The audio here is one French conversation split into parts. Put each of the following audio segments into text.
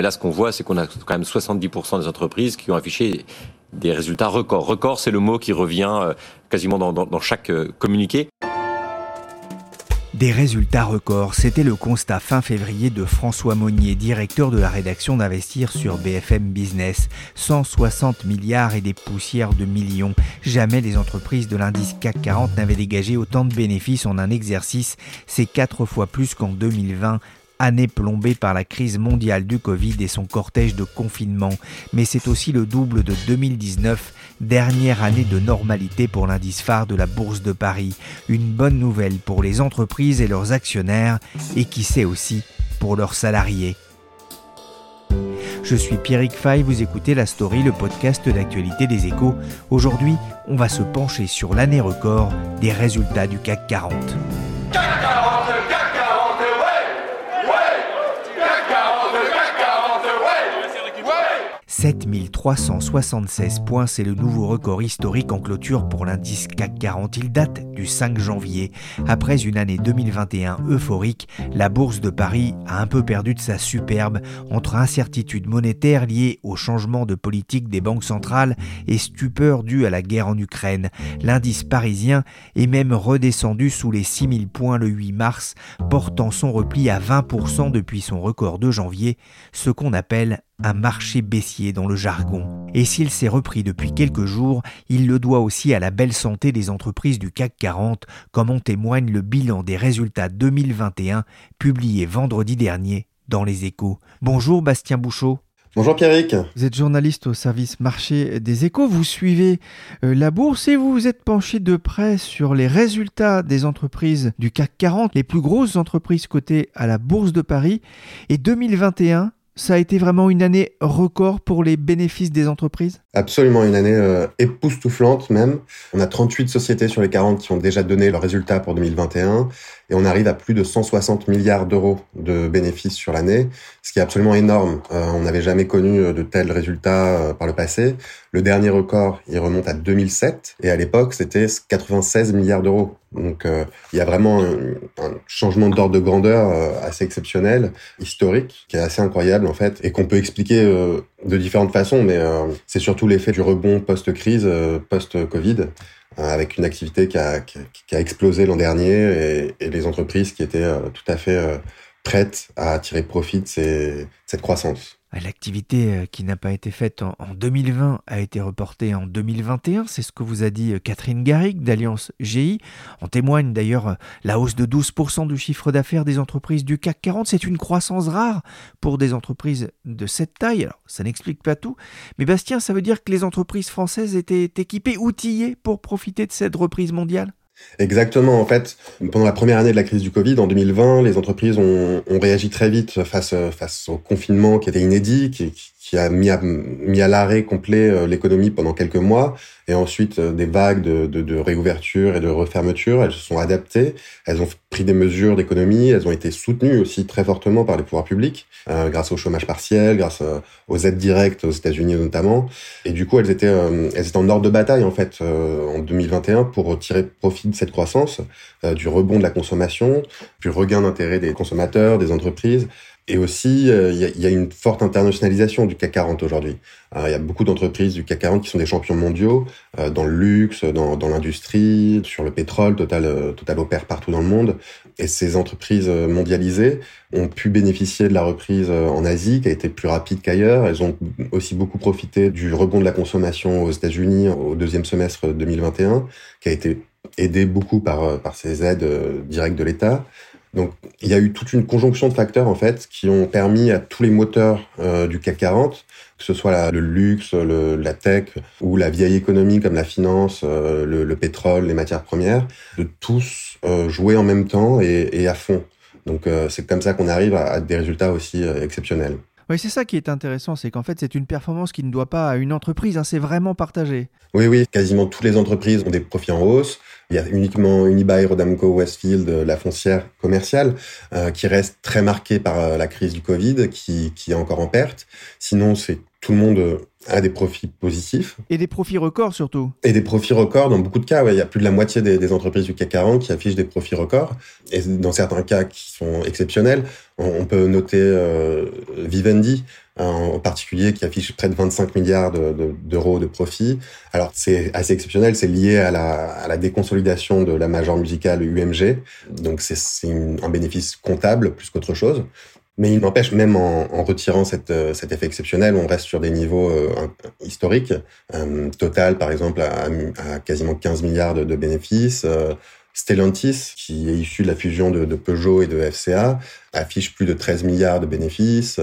Mais là, ce qu'on voit, c'est qu'on a quand même 70% des entreprises qui ont affiché des résultats records. Record, c'est le mot qui revient euh, quasiment dans, dans- chaque euh, communiqué. Des résultats records, c'était le constat fin février de François Monnier, directeur de la rédaction d'Investir sur BFM Business. 160 milliards et des poussières de millions. Jamais les entreprises de l'indice CAC 40 n'avaient dégagé autant de bénéfices en un exercice. C'est quatre fois plus qu'en 2020 année plombée par la crise mondiale du Covid et son cortège de confinement. Mais c'est aussi le double de 2019, dernière année de normalité pour l'indice phare de la Bourse de Paris. Une bonne nouvelle pour les entreprises et leurs actionnaires, et qui sait aussi pour leurs salariés. Je suis Pierrick Fay, vous écoutez La Story, le podcast d'actualité des échos. Aujourd'hui, on va se pencher sur l'année record des résultats du CAC 40. CAC 40, CAC 40, ouais Ouais CAC 40, CAC 40, ouais Ouais 7376 points, c'est le nouveau record historique en clôture pour l'indice CAC 40. Il date du 5 janvier. Après une année 2021 euphorique, la bourse de Paris a un peu perdu de sa superbe entre incertitudes monétaires liées au changement de politique des banques centrales et stupeur due à la guerre en Ukraine. L'indice parisien est même redescendu sous les 6000 points le 8 mars, portant son repli à 20% depuis son record de janvier, ce qu'on appelle un marché baissier dans le jargon. Et s'il s'est repris depuis quelques jours, il le doit aussi à la belle santé des entreprises du CAC 40, comme en témoigne le bilan des résultats 2021 publié vendredi dernier dans les échos. Bonjour Bastien Bouchot. Bonjour Pierrick. Vous êtes journaliste au service marché des échos, vous suivez euh, la bourse et vous vous êtes penché de près sur les résultats des entreprises du CAC 40, les plus grosses entreprises cotées à la bourse de Paris. Et 2021, ça a été vraiment une année record pour les bénéfices des entreprises? Absolument une année euh, époustouflante même. On a 38 sociétés sur les 40 qui ont déjà donné leurs résultats pour 2021 et on arrive à plus de 160 milliards d'euros de bénéfices sur l'année, ce qui est absolument énorme. Euh, on n'avait jamais connu euh, de tels résultats euh, par le passé. Le dernier record, il remonte à 2007 et à l'époque, c'était 96 milliards d'euros. Donc euh, il y a vraiment un, un changement d'ordre de grandeur euh, assez exceptionnel, historique, qui est assez incroyable en fait et qu'on peut expliquer euh, de différentes façons, mais c'est surtout l'effet du rebond post-crise, post-Covid, avec une activité qui a, explosé l'an dernier et, et les entreprises qui étaient euh, tout à fait euh, prêtes à tirer profit de cette croissance. L'activité euh, qui n'a pas été faite en en 2020 a été reportée en 2021, c'est ce que vous a dit euh, Catherine Garrigue d'Alliance GI. En témoigne d'ailleurs euh, la hausse de 12% du chiffre d'affaires des entreprises du CAC 40. C'est une croissance rare pour des entreprises de cette taille. Alors, ça n'explique pas tout, mais Bastien, ça veut dire que les entreprises françaises étaient équipées, outillées pour profiter de cette reprise mondiale? Exactement. En fait, pendant la première année de la crise du Covid, en 2020, les entreprises ont, ont réagi très vite face, face au confinement qui était inédit, qui, qui a mis à, mis à l'arrêt complet euh, l'économie pendant quelques mois, et ensuite euh, des vagues de, de, de réouverture et de refermeture. Elles se sont adaptées, elles ont pris des mesures d'économie, elles ont été soutenues aussi très fortement par les pouvoirs publics, euh, grâce au chômage partiel, grâce euh, aux aides directes aux États-Unis notamment. Et du coup, elles étaient, euh, elles étaient en ordre de bataille en fait euh, en 2021 pour tirer profit de cette croissance, du rebond de la consommation, du regain d'intérêt des consommateurs, des entreprises. Et aussi, euh, il y, a, une forte internationalisation du CAC 40 aujourd'hui. Il y a beaucoup d'entreprises du CAC 40 qui sont des champions mondiaux euh, dans le luxe, dans, dans l'industrie, sur le pétrole. Total, euh, Total opère partout dans le monde. Et ces entreprises mondialisées ont pu bénéficier de la reprise en Asie, qui a été plus rapide qu'ailleurs. Elles ont aussi beaucoup profité du rebond de la consommation aux États-Unis au deuxième semestre 2021, qui a été aidé beaucoup par, par ces aides directes de l'État. Donc, il y a eu toute une conjonction de facteurs en fait qui ont permis à tous les moteurs euh, du CAC 40, que ce soit la, le luxe, le, la tech ou la vieille économie comme la finance, euh, le, le, pétrole, les matières premières, de tous euh, jouer en même temps et, et à fond. Donc c'est comme ça qu'on arrive à, des résultats aussi exceptionnels. Oui, c'est ça qui est intéressant, c'est qu'en fait, c'est une performance qui ne doit pas à une entreprise, hein, c'est vraiment partagé. Oui, oui, quasiment toutes les entreprises ont des profits en hausse. Il y a uniquement Unibail, Rodamco, Westfield, la foncière commerciale, euh, qui reste très marquée par euh, la crise du Covid, qui, qui est encore en perte. Sinon, c'est tout le monde a des profits positifs. Et des profits records surtout. Et des profits records dans beaucoup de cas. Ouais, il y a plus de la moitié des, des, entreprises du CAC 40 qui affichent des profits records. Et dans certains cas qui sont exceptionnels, on, peut noter euh, Vivendi en particulier qui affiche près de 25 milliards d'euros de, de, profits. Alors c'est assez exceptionnel, c'est lié à la, à la, déconsolidation de la major musicale UMG. Donc c'est un bénéfice comptable plus qu'autre chose. Mais il n'empêche, même en, en retirant cette, euh, cet effet exceptionnel, on reste sur des niveaux euh, historiques. Euh, Total, par exemple, a, a, quasiment 15 milliards de, bénéfices. Euh, Stellantis, qui est issu de la fusion de, de, Peugeot et de FCA, affiche plus de 13 milliards de bénéfices.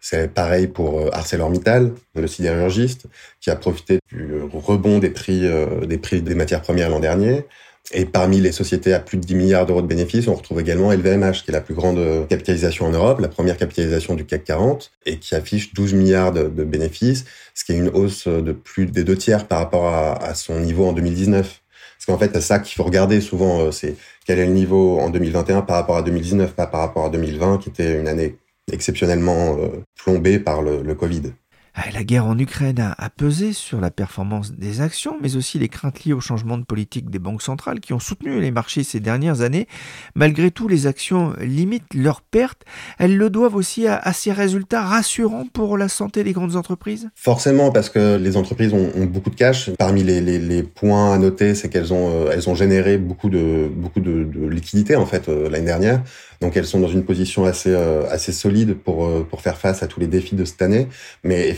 C'est pareil pour ArcelorMittal, le sidérurgiste, qui a profité du rebond des prix, des prix des matières premières l'an dernier. Et parmi les sociétés à plus de 10 milliards d'euros de bénéfices, on retrouve également LVMH, qui est la plus grande capitalisation en Europe, la première capitalisation du CAC 40, et qui affiche 12 milliards de, bénéfices, ce qui est une hausse de plus des deux tiers par rapport à, son niveau en 2019. Parce qu'en fait, c'est ça qu'il faut regarder souvent, euh, c'est quel est le niveau en 2021 par rapport à 2019, pas par rapport à 2020, qui était une année exceptionnellement euh, plombée par le Covid. Ah, la guerre en Ukraine a, pesé sur la performance des actions, mais aussi les craintes liées au changement de politique des banques centrales qui ont soutenu les marchés ces dernières années. Malgré tout, les actions limitent leurs pertes. Elles le doivent aussi à, ces résultats rassurants pour la santé des grandes entreprises Forcément, parce que les entreprises ont, beaucoup de cash. Parmi les, points à noter, c'est qu'elles ont, euh, ont généré beaucoup de, beaucoup de, de liquidités en fait euh, l'année dernière. Donc elles sont dans une position assez euh, assez solide pour euh, pour faire face à tous les défis de cette année. Mais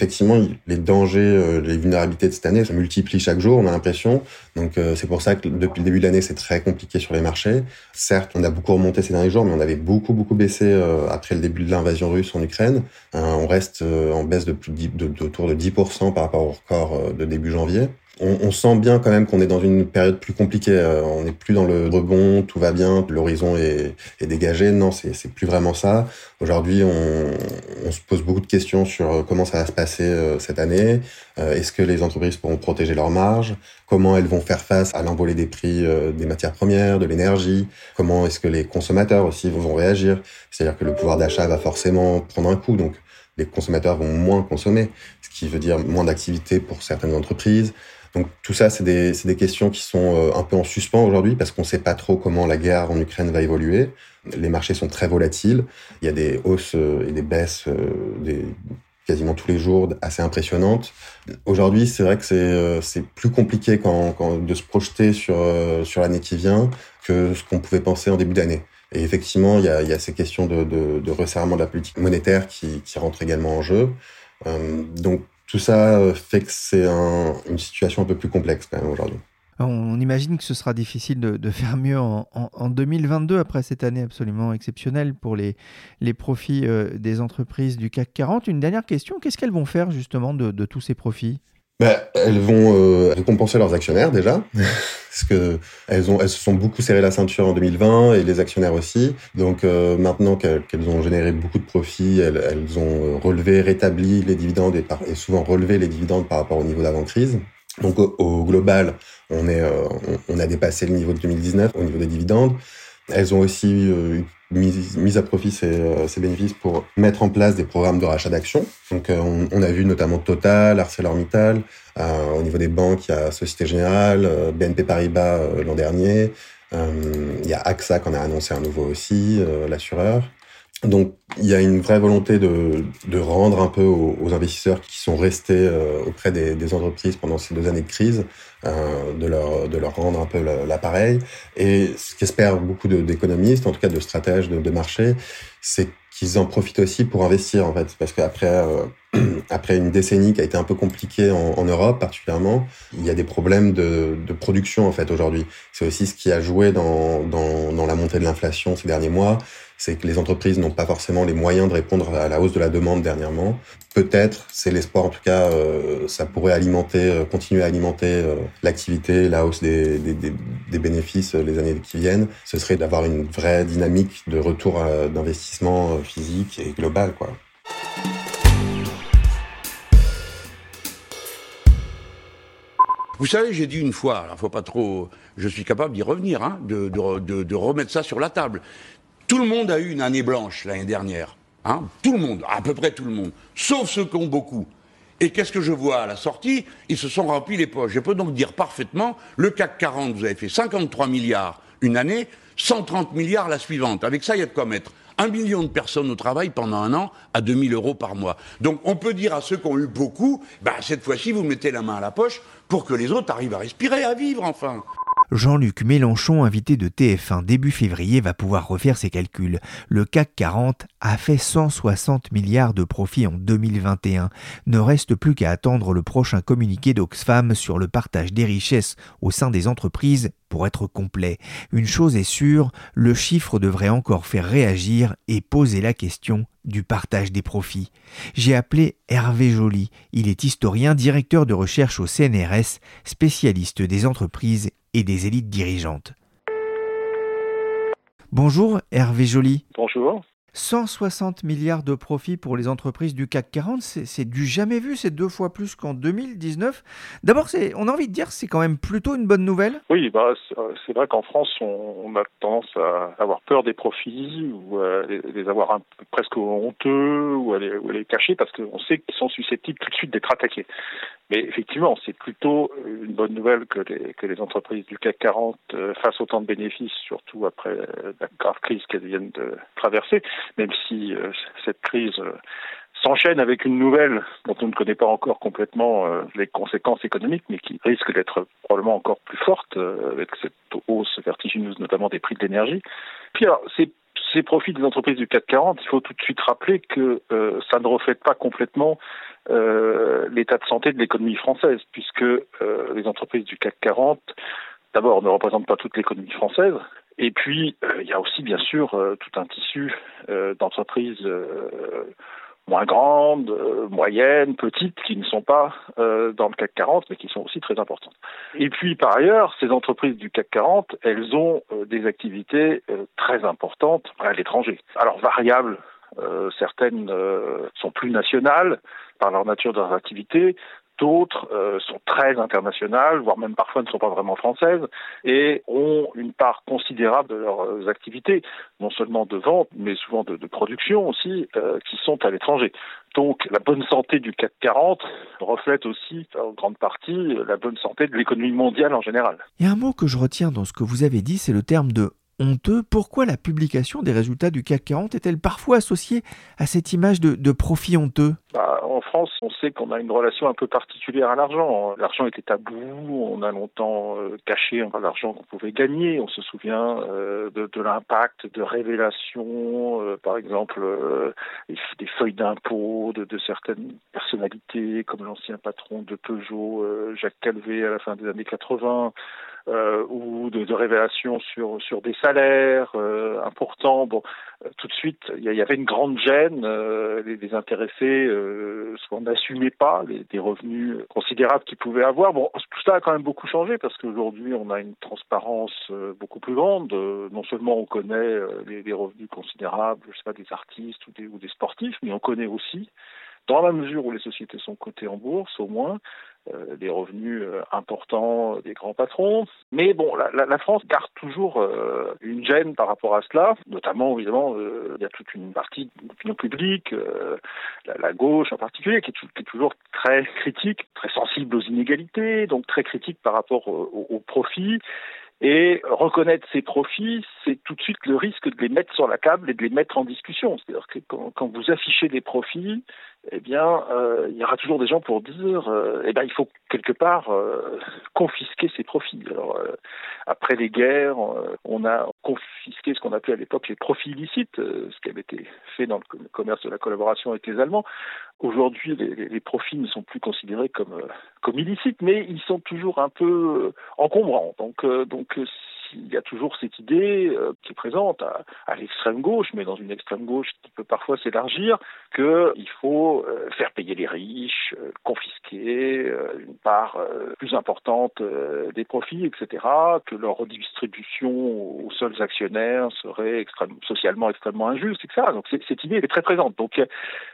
les dangers, euh, les vulnérabilités de cette année se multiplient chaque jour. On a l'impression. Donc c'est pour ça que depuis le début de l'année, c'est très compliqué sur les marchés. Certes, on a beaucoup remonté ces derniers jours, mais on avait beaucoup beaucoup baissé après le début de l'invasion russe en Ukraine. on reste en baisse de plus de, de, autour de 10% par rapport au record de début janvier on, sent bien quand même qu'on est dans une période plus compliquée. Euh, on n'est plus dans le rebond, tout va bien, l'horizon est, est, dégagé. Non, c'est plus vraiment ça. Aujourd'hui, on, on, se pose beaucoup de questions sur euh, comment ça va se passer euh, cette année. Est-ce que les entreprises pourront protéger leurs marges? Comment elles vont faire face à l'envolée des prix des matières premières, de l'énergie? Comment est-ce que les consommateurs aussi vont réagir? C'est-à-dire que le pouvoir d'achat va forcément prendre un coup. Donc, les consommateurs vont moins consommer, ce qui veut dire moins d'activité pour certaines entreprises. Donc tout ça, c'est des, questions qui sont euh, un peu en suspens aujourd'hui parce qu'on ne sait pas trop comment la guerre en Ukraine va évoluer. Les marchés sont très volatiles. Il y a des hausses euh, et des baisses euh, quasiment tous les jours assez impressionnantes. Aujourd'hui, c'est vrai que c'est plus compliqué de se projeter sur, l'année qui vient que ce qu'on pouvait penser en début d'année. Et effectivement, il y a, ces questions de resserrement de la politique monétaire qui, qui rentrent également en jeu. donc tout ça euh, fait que c'est une situation un peu plus complexe quand même aujourd'hui. On imagine que ce sera difficile de, faire mieux en, 2022 après cette année absolument exceptionnelle pour les, les profits euh, des entreprises du CAC 40. Une dernière question, qu'est-ce qu'elles vont faire justement de tous ces profits? Bah, elles vont euh, récompenser leurs actionnaires déjà, parce que elles ont, elles se sont beaucoup serré la ceinture en 2020 et les actionnaires aussi. Donc euh, maintenant qu'elles ont généré beaucoup de profits, elles, elles ont euh, relevé, rétabli les dividendes et, par, et, souvent relevé les dividendes par rapport au niveau d'avant crise. Donc au, global, on est, on, on, a dépassé le niveau de 2019 au niveau des dividendes. Elles ont aussi mis, à profit ces, euh, ces, bénéfices pour mettre en place des programmes de rachat d'actions. Donc, euh, on, on, a vu notamment Total, ArcelorMittal. Euh, au niveau des banques, il y a Société Générale, BNP Paribas l'an dernier. il y a AXA qu'on a annoncé un nouveau aussi, l'assureur. Donc, il y a une vraie volonté de, de rendre un peu aux, investisseurs qui sont restés auprès des, des, entreprises pendant ces deux années de crise, euh, de, leur, de leur rendre un peu l'appareil. Et ce qu'espèrent beaucoup d'économistes, en tout cas de stratèges de, de marché, c'est qu'ils en profitent aussi pour investir, en fait. Parce qu'après euh, après une décennie qui a été un peu compliquée en, en Europe particulièrement, il y a des problèmes de, de production, en fait, aujourd'hui. C'est aussi ce qui a joué dans, dans, dans la montée de l'inflation ces derniers mois c'est que les entreprises n'ont pas forcément les moyens de répondre à la hausse de la demande dernièrement. Peut-être, c'est l'espoir en tout cas, euh, ça pourrait alimenter, euh, continuer à alimenter euh, l'activité, la hausse des, des, des, des, bénéfices les années qui viennent. Ce serait d'avoir une vraie dynamique de retour d'investissement physique et global, quoi. Vous savez, j'ai dit une fois, faut pas trop, je suis capable d'y revenir, hein, de, de, de, remettre ça sur la table. Tout le monde a eu une année blanche l'année dernière. Hein, tout le monde, à peu près tout le monde, sauf ceux qui ont beaucoup. Et qu'est-ce que je vois à la sortie? Ils se sont remplis les poches. Je peux donc dire parfaitement, le CAC 40, vous avez fait 53 milliards une année, 130 milliards la suivante. Avec ça, il y a de quoi mettre un million de personnes au travail pendant un an à 2000 euros par mois. Donc on peut dire à ceux qui ont eu beaucoup, bah, cette fois-ci, vous mettez la main à la poche pour que les autres arrivent à respirer, à vivre enfin. Jean-Luc Mélenchon, invité de TF1 début février, va pouvoir refaire ses calculs. Le CAC 40 a fait 160 milliards de profits en 2021. Ne reste plus qu'à attendre le prochain communiqué d'Oxfam sur le partage des richesses au sein des entreprises pour être complet. Une chose est sûre, le chiffre devrait encore faire réagir et poser la question du partage des profits. J'ai appelé Hervé Joly. Il est historien, directeur de recherche au CNRS, spécialiste des entreprises et des élites dirigeantes. Bonjour Hervé Joly. Bonjour. 160 milliards de profits pour les entreprises du CAC 40, c'est du jamais vu, c'est deux fois plus qu'en 2019. D'abord, on a envie de dire c'est quand même plutôt une bonne nouvelle. Oui, bah, c'est vrai qu'en France, on, a tendance à avoir peur des profits ou à les, avoir presque honteux ou à les, cacher parce qu'on sait qu'ils sont susceptibles tout de suite d'être attaqués. Mais effectivement, c'est plutôt une bonne nouvelle que les, que les entreprises du CAC 40 euh, fassent autant de bénéfices, surtout après la grave crise qu'elles viennent de traverser, même si euh, cette crise euh, s'enchaîne avec une nouvelle dont on ne connaît pas encore complètement les conséquences économiques, mais qui risque d'être probablement encore plus forte avec cette hausse vertigineuse, notamment des prix de l'énergie. Puis alors, c'est ces profits des entreprises du CAC 40, il faut tout de suite rappeler que ça ne reflète pas complètement euh, l'état de santé de l'économie française, puisque euh, les entreprises du CAC 40, d'abord, ne représentent pas toute l'économie française, et puis euh, il y a aussi bien sûr tout un tissu d'entreprises moins grandes, moyennes, petites, qui ne sont pas dans le CAC 40, mais qui sont aussi très importantes. Et puis par ailleurs, ces entreprises du CAC 40, elles ont des activités très importantes à l'étranger. Alors variables euh, certaines euh, sont plus nationales par leur nature de leur activité, d'autres euh, sont très internationales, voire même parfois ne sont pas vraiment françaises, et ont une part considérable de leurs activités, non seulement de vente, mais souvent de, production aussi, qui sont à l'étranger. Donc la bonne santé du CAC 40 reflète aussi en grande partie la bonne santé de l'économie mondiale en général. Il y a un mot que je retiens dans ce que vous avez dit, c'est le terme de honteux, pourquoi la publication des résultats du CAC 40 est-elle parfois associée à cette image de, profit honteux? Bah, En France, on sait qu'on a une relation un peu particulière à l'argent. L'argent était tabou, on a longtemps euh, caché l'argent qu'on pouvait gagner. On se souvient euh, de, l'impact de révélations, euh, par exemple des feuilles d'impôts de, de, certaines personnalités, comme l'ancien patron de Peugeot, Jacques Calvé, à la fin des années 80 euh, ou de, de, révélations sur sur des salaires euh, importants. Bon, euh, tout de suite, il y, avait une grande gêne. Euh, les, les, intéressés euh, soit n'assumaient pas les, des revenus considérables qu'ils pouvaient avoir. Bon, tout ça a quand même beaucoup changé parce qu'aujourd'hui, on a une transparence beaucoup plus grande. non seulement on connaît les, les, revenus considérables, je sais pas, des artistes ou des, ou des sportifs, mais on connaît aussi dans la mesure où les sociétés sont cotées en bourse, au moins, euh, des revenus euh, importants des grands patrons. Mais bon, la, la, la France garde toujours euh, une gêne par rapport à cela, notamment, évidemment, il y a toute une partie de l'opinion publique, la, la, gauche en particulier, qui est, toujours très critique, très sensible aux inégalités, donc très critique par rapport aux au profits. Et reconnaître ces profits, c'est tout de suite le risque de les mettre sur la table et de les mettre en discussion. C'est-à-dire que quand, quand, vous affichez des profits, eh bien, euh, il y aura toujours des gens pour dire, euh, eh bien, il faut quelque part euh, confisquer ces profits. Alors, euh, après les guerres, euh, on a confisqué ce qu'on appelait à l'époque les profits illicites, ce qui avait été fait dans le commerce de la collaboration avec les Allemands. Aujourd'hui, les, les, profits ne sont plus considérés comme comme illicites, mais ils sont toujours un peu encombrants. Donc, donc il y a toujours cette idée euh, qui est présente à, l'extrême gauche, mais dans une extrême gauche qui peut parfois s'élargir, qu'il faut euh, faire payer les riches, euh, confisquer euh, une part euh, plus importante euh, des profits, etc., que leur redistribution aux seuls actionnaires serait socialement extrêmement injuste, etc. Donc cette idée est très présente. Donc euh,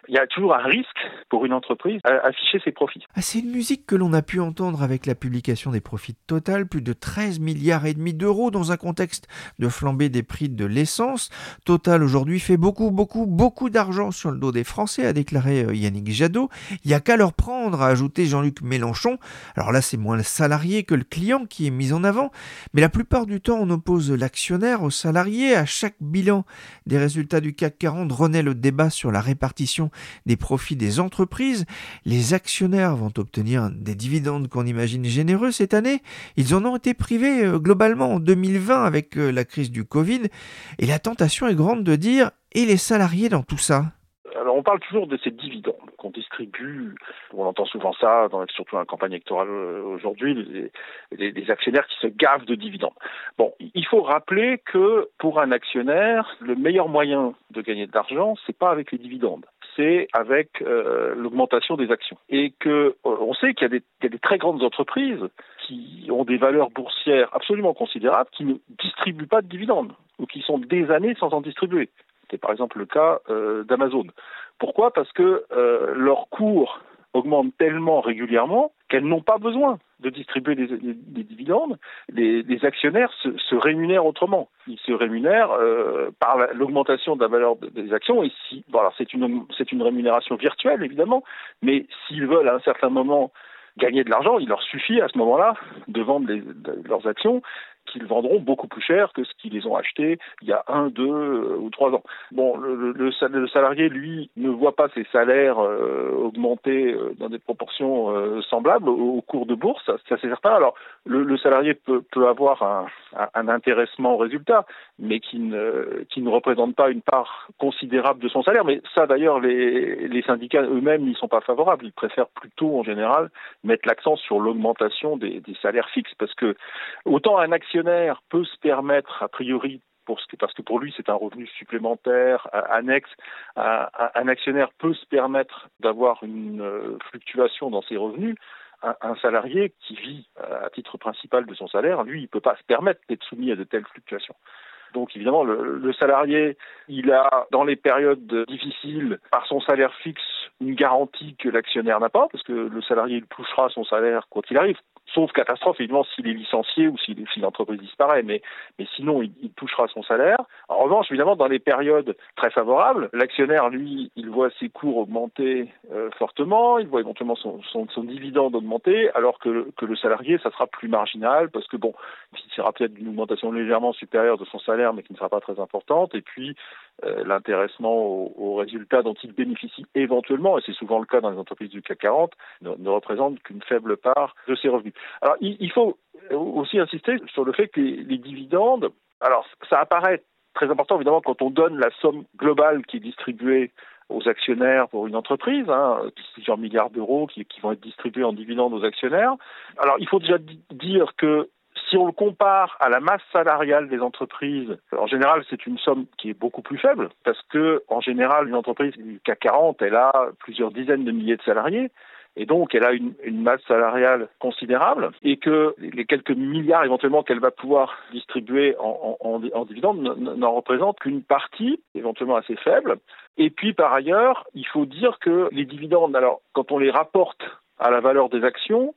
il y a toujours un risque pour une entreprise à afficher ses profits. Ah, c'est une musique que l'on a pu entendre avec la publication des profits Total, plus de 13 milliards et demi d'euros dans un contexte de flambée des prix de l'essence. Total aujourd'hui fait beaucoup, beaucoup, beaucoup d'argent sur le dos des Français, a déclaré euh, Yannick Jadot. Il n'y a qu'à leur prendre, a ajouté Jean-Luc Mélenchon. Alors là, c'est moins le salarié que le client qui est mis en avant, mais la plupart du temps, on oppose l'actionnaire au salarié. À chaque bilan des résultats du CAC 40 renaît le débat sur la répartition des profits des entreprises. Les actionnaires vont obtenir des dividendes qu'on imagine généreux cette année. Ils en ont été privés euh, globalement en 2020 avec euh, la crise du Covid. Et la tentation est grande de dire et les salariés dans tout ça? Alors on parle toujours de ces dividendes qu'on distribue, on entend souvent ça, dans, surtout la campagne électorale euh, aujourd'hui, les actionnaires qui se gavent de dividendes. Bon, il faut rappeler que pour un actionnaire, le meilleur moyen de gagner de l'argent, c'est pas avec les dividendes, c'est avec euh, l'augmentation des actions. Et que euh, on sait qu'il y, a des- très grandes entreprises qui ont des valeurs boursières absolument considérables, qui ne distribuent pas de dividendes ou qui sont des années sans en distribuer. C'est par exemple le cas euh, d'Amazon. Pourquoi? Parce que leur cours augmente tellement régulièrement qu'elles n'ont pas besoin de distribuer des, des- des dividendes. Les, actionnaires se, rémunèrent autrement. Ils se rémunèrent euh, par la- l'augmentation de la valeur de- des actions. Et si, c'est une une rémunération virtuelle évidemment, mais s'ils veulent à un certain moment gagner de l'argent, il leur suffit à ce moment-là de vendre leurs actions qu'ils vendront beaucoup plus cher que ce qu'ils ont achetés il y a un, deux euh, ou trois ans. Bon, le, le- le sal- le salarié, lui, ne voit pas ses salaires euh, augmenter euh, dans des proportions semblables au, cours de bourse, ça, c'est certain. Alors, le, salarié peut, avoir un, un- intéressement au résultat, mais qui ne, qui ne représente pas une part considérable de son salaire. Mais ça, d'ailleurs, les, syndicats eux-mêmes n'y sont pas favorables. Ils préfèrent plutôt, en général, mettre l'accent sur l'augmentation des, des salaires fixes, parce que autant un actionnaire peut se permettre, a priori, parce que pour lui c'est un revenu supplémentaire annexe, un, actionnaire peut se permettre d'avoir une euh, fluctuation dans ses revenus. Un, salarié qui vit euh, à titre principal de son salaire, lui, il peut pas se permettre d'être soumis à de telles fluctuations. Donc évidemment, le, le salarié, il a dans les périodes difficiles, par son salaire fixe, une garantie que l'actionnaire n'a pas, parce que le salarié il touchera son salaire quoi qu'il arrive. Sauf catastrophe, évidemment, s'il est licencié ou si, l'entreprise disparaît, mais, sinon, il, touchera son salaire. En revanche, évidemment, dans les périodes très favorables, l'actionnaire, lui, il voit ses cours augmenter euh, fortement, il voit éventuellement son, dividende augmenter, alors que, le salarié, ça sera plus marginal, parce que, bon, il sera peut-être d'une augmentation légèrement supérieure de son salaire, mais qui ne sera pas très importante, et puis euh, l'intéressement aux, résultats dont il bénéficie éventuellement, et c'est souvent le cas dans les entreprises du CAC 40, ne, ne représente qu'une faible part de ses revenus. Alors, il, faut aussi insister sur le fait que les, dividendes, alors ça apparaît très important évidemment quand on donne la somme globale qui est distribuée aux actionnaires pour une entreprise, hein, plusieurs milliards d'euros qui, qui, vont être distribués en dividendes aux actionnaires. Alors, il faut déjà dire que si on le compare à la masse salariale des entreprises, en général, c'est une somme qui est beaucoup plus faible parce que, en général, une entreprise du CAC 40, elle a plusieurs dizaines de milliers de salariés et donc elle a une, masse salariale considérable et que les quelques milliards éventuellement qu'elle va pouvoir distribuer en, en, en, en dividendes n'en représentent qu'une partie éventuellement assez faible. Et puis par ailleurs, il faut dire que les dividendes, alors quand on les rapporte à la valeur des actions,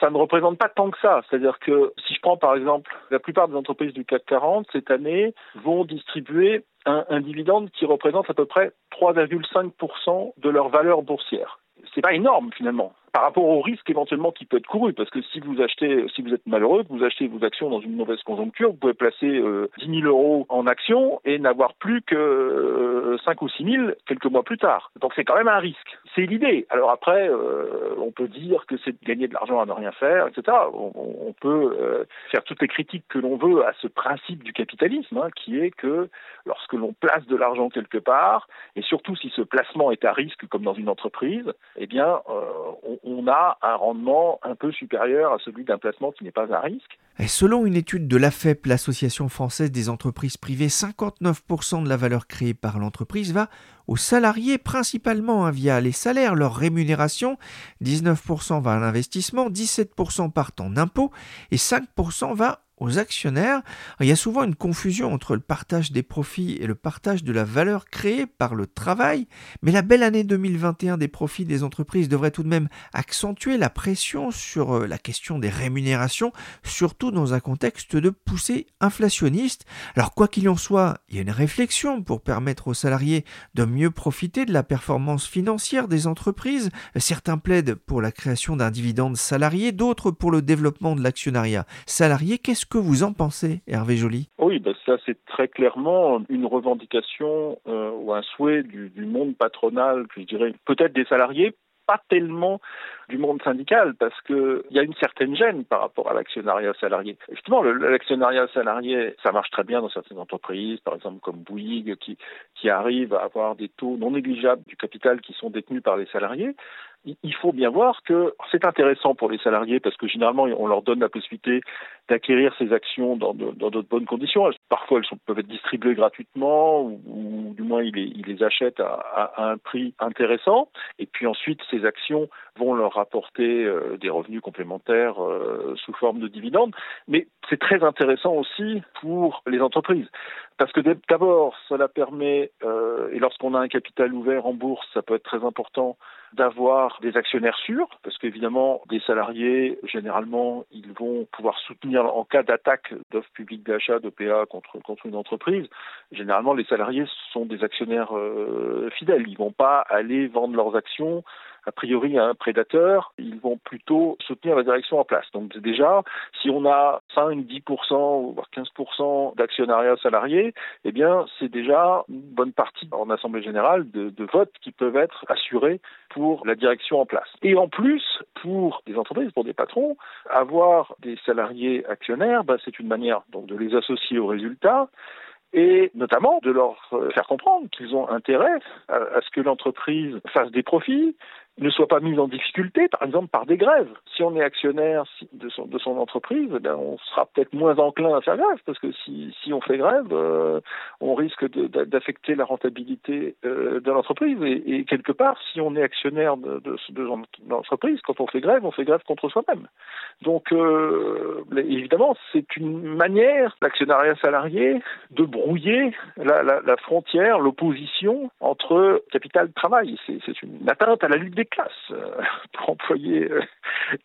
ça ne représente pas tant que ça. C'est-à-dire que si je prends par exemple la plupart des entreprises du CAC 40 cette année vont distribuer un, un dividende qui représente à peu près 3,5% de leur valeur boursière c'est pas énorme finalement par rapport au risque éventuellement qui peut être couru parce que si vous achetez si vous êtes malheureux que vous achetez vos actions dans une mauvaise conjoncture vous pouvez placer euh, 10 000 euros en actions et n'avoir plus que euh, 5 ou 6 000 quelques mois plus tard. Donc c'est quand même un risque. C'est l'idée. Alors après, euh, on peut dire que c'est de gagner de l'argent à ne rien faire, etc. On, on peut euh, faire toutes les critiques que l'on veut à ce principe du capitalisme, hein, qui est que lorsque l'on place de l'argent quelque part, et surtout si ce placement est à risque comme dans une entreprise, eh bien, euh, on, on a un rendement un peu supérieur à celui d'un placement qui n'est pas à risque. Selon une étude de l'AFEP, l'Association française des entreprises privées, 59% de la valeur créée par l'entreprise va aux salariés principalement hein, via les salaires, leur rémunération, 19% va à l'investissement, 17% partent en impôts et 5% va aux actionnaires. Il y a souvent une confusion entre le partage des profits et le partage de la valeur créée par le travail, mais la belle année 2021 des profits des entreprises devrait tout de même accentuer la pression sur euh, la question des rémunérations, surtout dans un contexte de poussée inflationniste. Alors quoi qu'il en soit, il y a une réflexion pour permettre aux salariés de mieux profiter de la performance financière des entreprises. Certains plaident pour la création d'un dividende salarié, d'autres pour le développement de l'actionnariat salarié. Qu'est-ce que vous en pensez, Hervé Joly? Oui, ben ça c'est très clairement une revendication euh, ou un souhait du, monde patronal, je dirais peut-être des salariés, pas tellement du monde syndical parce que il y a une certaine gêne par rapport à l'actionnariat salarié. Justement, l'actionnariat salarié, ça marche très bien dans certaines entreprises, par exemple comme Bouygues, qui, qui arrive à avoir des taux non négligeables du capital qui sont détenus par les salariés il faut bien voir que c'est intéressant pour les salariés parce que généralement on leur donne la possibilité d'acquérir ces actions dans de, dans de bonnes conditions. Parfois elles peuvent être distribuées gratuitement ou, du moins ils les, achètent à, un prix intéressant et puis ensuite ces actions vont leur rapporter euh, des revenus complémentaires euh, sous forme de dividendes. Mais c'est très intéressant aussi pour les entreprises parce que d'abord cela permet euh, et lorsqu'on a un capital ouvert en bourse ça peut être très important d'avoir des actionnaires sûrs, parce qu'évidemment, des salariés, généralement, ils vont pouvoir soutenir en cas d'attaque d'offres publiques d'achat, d'OPA contre, contre une entreprise. Généralement, les salariés sont des actionnaires euh, fidèles. Ils vont pas aller vendre leurs actions a priori à un prédateur, ils vont plutôt soutenir la direction en place. Donc déjà, si on a 5, 10%, voire 15% d'actionnariat salarié, eh bien c'est déjà une bonne partie en Assemblée générale de, votes qui peuvent être assurés pour la direction en place. Et en plus, pour des entreprises, pour des patrons, avoir des salariés actionnaires, ben, c'est une manière donc de les associer aux résultats et notamment de leur faire comprendre qu'ils ont intérêt à ce que l'entreprise fasse des profits, ne soit pas mise en difficulté, par exemple par des grèves. Si on est actionnaire de son, son entreprise, eh on sera peut-être moins enclin à faire grève, parce que si, on fait grève, euh, on risque d'affecter la rentabilité euh, de l'entreprise. Et, quelque part, si on est actionnaire de, de, de, l'entreprise, quand on fait grève, on fait grève contre soi-même. Donc, euh, évidemment, c'est une manière, l'actionnariat salarié, de brouiller la, la frontière, l'opposition entre capital et travail. C'est une atteinte à la lutte des classes, euh, pour employer euh,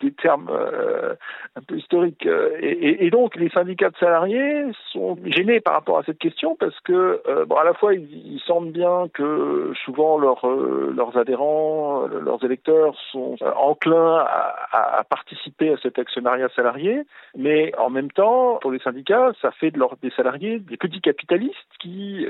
des termes euh, un peu historiques. Et, donc, les syndicats de salariés sont gênés par rapport à cette question parce que, bon, à la fois, ils, ils sentent bien que souvent leur, leurs adhérents, leurs électeurs sont enclins à, participer à cet actionnariat salarié, mais en même temps, pour les syndicats, ça fait des salariés des petits capitalistes qui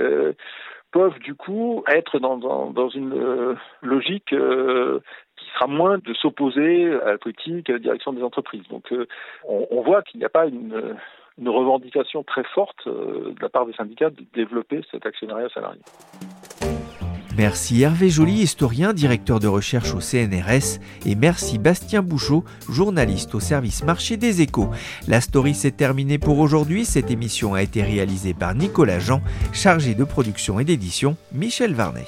peuvent du coup être dans, une euh, logique euh, qui sera moins de s'opposer à la politique, à la direction des entreprises. Donc euh, on, on, voit qu'il n'y a pas une, une, revendication très forte de la part des syndicats de développer cet actionnariat salarié. Merci Hervé Joly, historien, directeur de recherche au CNRS, et merci Bastien Bouchot, journaliste au service marché des échos. La story s'est terminée pour aujourd'hui. Cette émission a été réalisée par Nicolas Jean, chargé de production et d'édition, Michel Varnet.